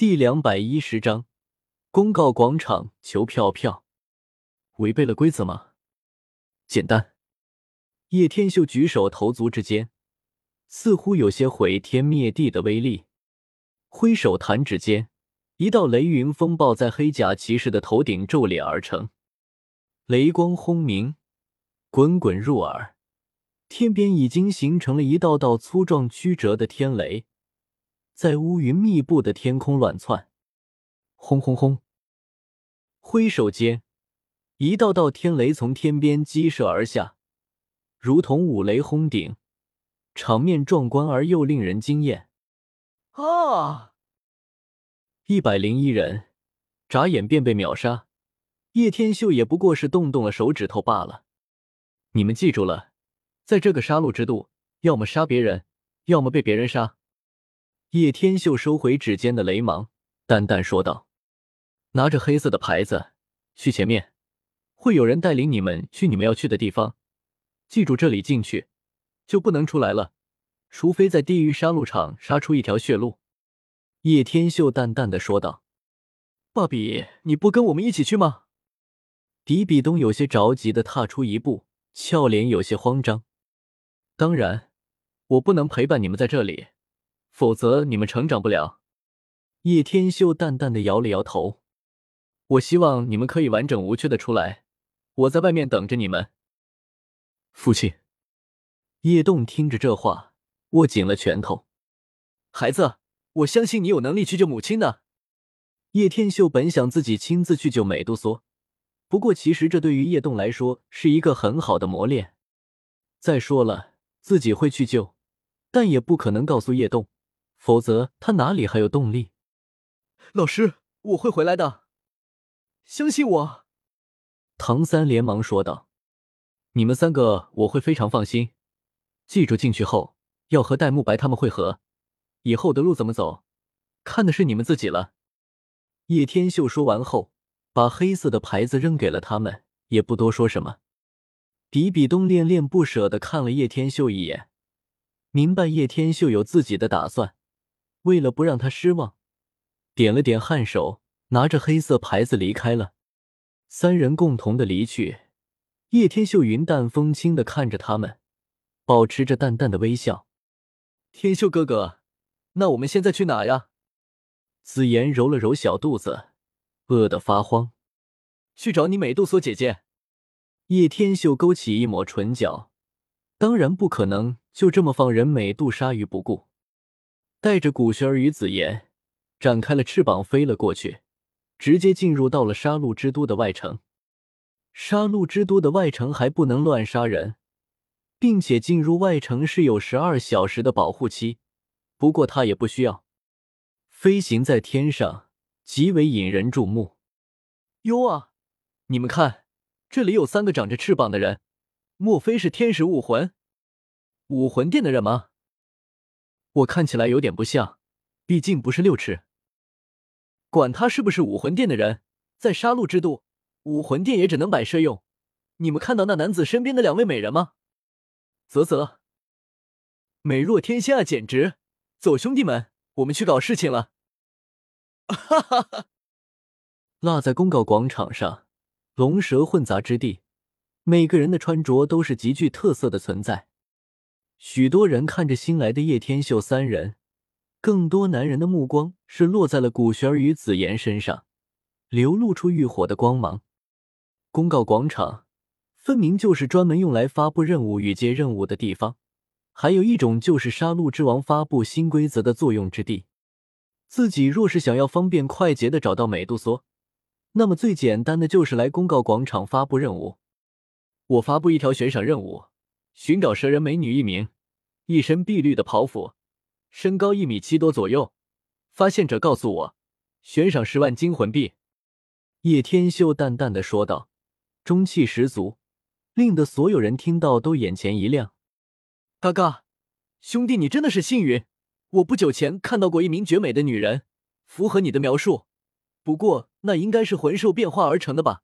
第两百一十章公告广场求票票，违背了规则吗？简单。叶天秀举手投足之间，似乎有些毁天灭地的威力。挥手弹指间，一道雷云风暴在黑甲骑士的头顶骤裂而成，雷光轰鸣，滚滚入耳。天边已经形成了一道道粗壮曲折的天雷。在乌云密布的天空乱窜，轰轰轰！挥手间，一道道天雷从天边激射而下，如同五雷轰顶，场面壮观而又令人惊艳。啊！一百零一人，眨眼便被秒杀。叶天秀也不过是动动了手指头罢了。你们记住了，在这个杀戮之都，要么杀别人，要么被别人杀。叶天秀收回指尖的雷芒，淡淡说道：“拿着黑色的牌子去前面，会有人带领你们去你们要去的地方。记住，这里进去就不能出来了，除非在地狱杀戮场杀出一条血路。”叶天秀淡淡的说道：“爸比，你不跟我们一起去吗？”迪比东有些着急的踏出一步，俏脸有些慌张。“当然，我不能陪伴你们在这里。”否则你们成长不了。叶天秀淡淡的摇了摇头。我希望你们可以完整无缺的出来，我在外面等着你们。父亲，叶动听着这话，握紧了拳头。孩子，我相信你有能力去救母亲的。叶天秀本想自己亲自去救美杜莎，不过其实这对于叶动来说是一个很好的磨练。再说了，自己会去救，但也不可能告诉叶动。否则他哪里还有动力？老师，我会回来的，相信我。唐三连忙说道：“你们三个我会非常放心。记住，进去后要和戴沐白他们会合，以后的路怎么走，看的是你们自己了。”叶天秀说完后，把黑色的牌子扔给了他们，也不多说什么。比比东恋恋不舍的看了叶天秀一眼，明白叶天秀有自己的打算。为了不让他失望，点了点颔首，拿着黑色牌子离开了。三人共同的离去，叶天秀云淡风轻的看着他们，保持着淡淡的微笑。天秀哥哥，那我们现在去哪呀？紫妍揉了揉小肚子，饿得发慌。去找你美杜莎姐姐。叶天秀勾起一抹唇角，当然不可能就这么放人美杜莎于不顾。带着古轩儿与紫妍，展开了翅膀飞了过去，直接进入到了杀戮之都的外城。杀戮之都的外城还不能乱杀人，并且进入外城是有十二小时的保护期。不过他也不需要。飞行在天上，极为引人注目。哟啊，你们看，这里有三个长着翅膀的人，莫非是天使武魂、武魂殿的人吗？我看起来有点不像，毕竟不是六尺。管他是不是武魂殿的人，在杀戮之都，武魂殿也只能摆设用。你们看到那男子身边的两位美人吗？啧啧，美若天仙啊，简直！走，兄弟们，我们去搞事情了。哈哈哈！落在公告广场上，龙蛇混杂之地，每个人的穿着都是极具特色的存在。许多人看着新来的叶天秀三人，更多男人的目光是落在了古玄儿与紫妍身上，流露出欲火的光芒。公告广场分明就是专门用来发布任务与接任务的地方，还有一种就是杀戮之王发布新规则的作用之地。自己若是想要方便快捷的找到美杜莎，那么最简单的就是来公告广场发布任务。我发布一条悬赏任务。寻找蛇人美女一名，一身碧绿的袍服，身高一米七多左右。发现者告诉我，悬赏十万金魂币。叶天秀淡淡的说道，中气十足，令得所有人听到都眼前一亮。嘎嘎，兄弟，你真的是幸运。我不久前看到过一名绝美的女人，符合你的描述。不过那应该是魂兽变化而成的吧？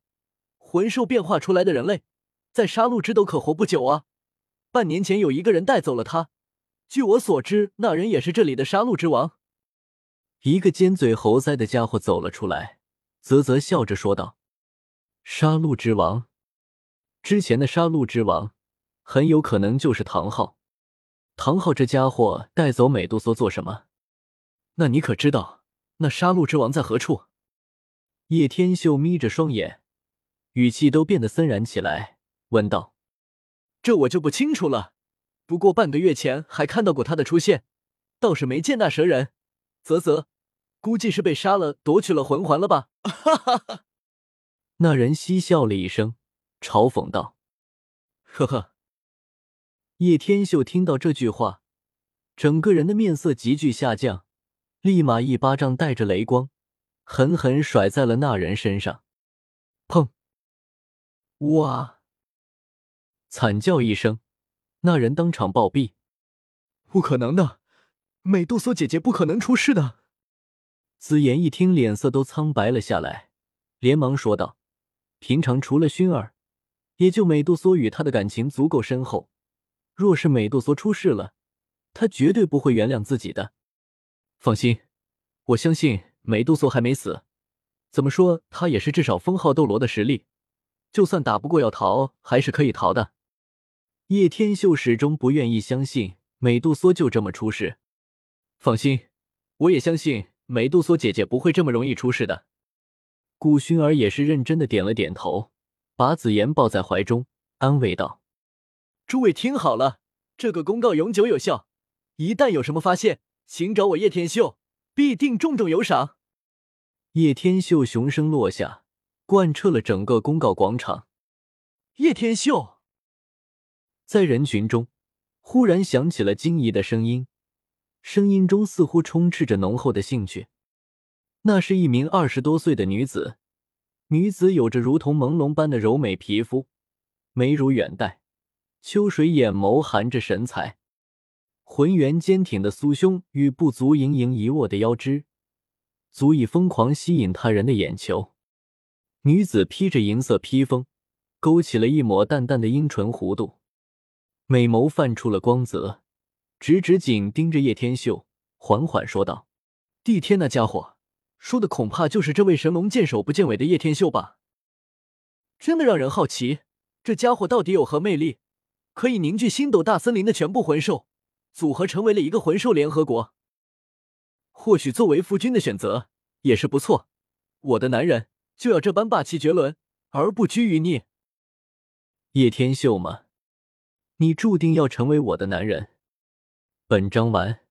魂兽变化出来的人类，在杀戮之都可活不久啊。半年前有一个人带走了他，据我所知，那人也是这里的杀戮之王。一个尖嘴猴腮的家伙走了出来，啧啧笑着说道：“杀戮之王，之前的杀戮之王很有可能就是唐昊。唐昊这家伙带走美杜莎做什么？那你可知道那杀戮之王在何处？”叶天秀眯着双眼，语气都变得森然起来，问道：“这我就不清楚了。不过半个月前还看到过他的出现，倒是没见那蛇人。啧啧，估计是被杀了，夺取了魂环了吧？”哈哈哈。那人嬉笑了一声，嘲讽道：“呵呵。”叶天秀听到这句话，整个人的面色急剧下降，立马一巴掌带着雷光。狠狠甩在了那人身上，砰！哇！惨叫一声，那人当场暴毙。不可能的，美杜莎姐姐不可能出事的。紫妍一听，脸色都苍白了下来，连忙说道：“平常除了薰儿，也就美杜莎与他的感情足够深厚。若是美杜莎出事了，他绝对不会原谅自己的。放心，我相信。”美杜莎还没死，怎么说他也是至少封号斗罗的实力，就算打不过要逃还是可以逃的。叶天秀始终不愿意相信美杜莎就这么出事。放心，我也相信美杜莎姐姐不会这么容易出事的。顾薰儿也是认真的点了点头，把紫妍抱在怀中，安慰道：“诸位听好了，这个公告永久有效，一旦有什么发现，请找我叶天秀，必定重重有赏。”叶天秀雄声落下，贯彻了整个公告广场。叶天秀在人群中忽然响起了惊疑的声音，声音中似乎充斥着浓厚的兴趣。那是一名二十多岁的女子，女子有着如同朦胧般的柔美皮肤，眉如远黛，秋水眼眸含着神采，浑圆坚挺的酥胸与不足盈盈一握的腰肢。足以疯狂吸引他人的眼球。女子披着银色披风，勾起了一抹淡淡的阴唇弧度，美眸泛出了光泽，直直紧盯着叶天秀，缓缓说道：“帝天那家伙说的恐怕就是这位神龙见首不见尾的叶天秀吧？真的让人好奇，这家伙到底有何魅力，可以凝聚星斗大森林的全部魂兽，组合成为了一个魂兽联合国？”或许作为夫君的选择也是不错，我的男人就要这般霸气绝伦，而不拘于你。叶天秀吗？你注定要成为我的男人。本章完。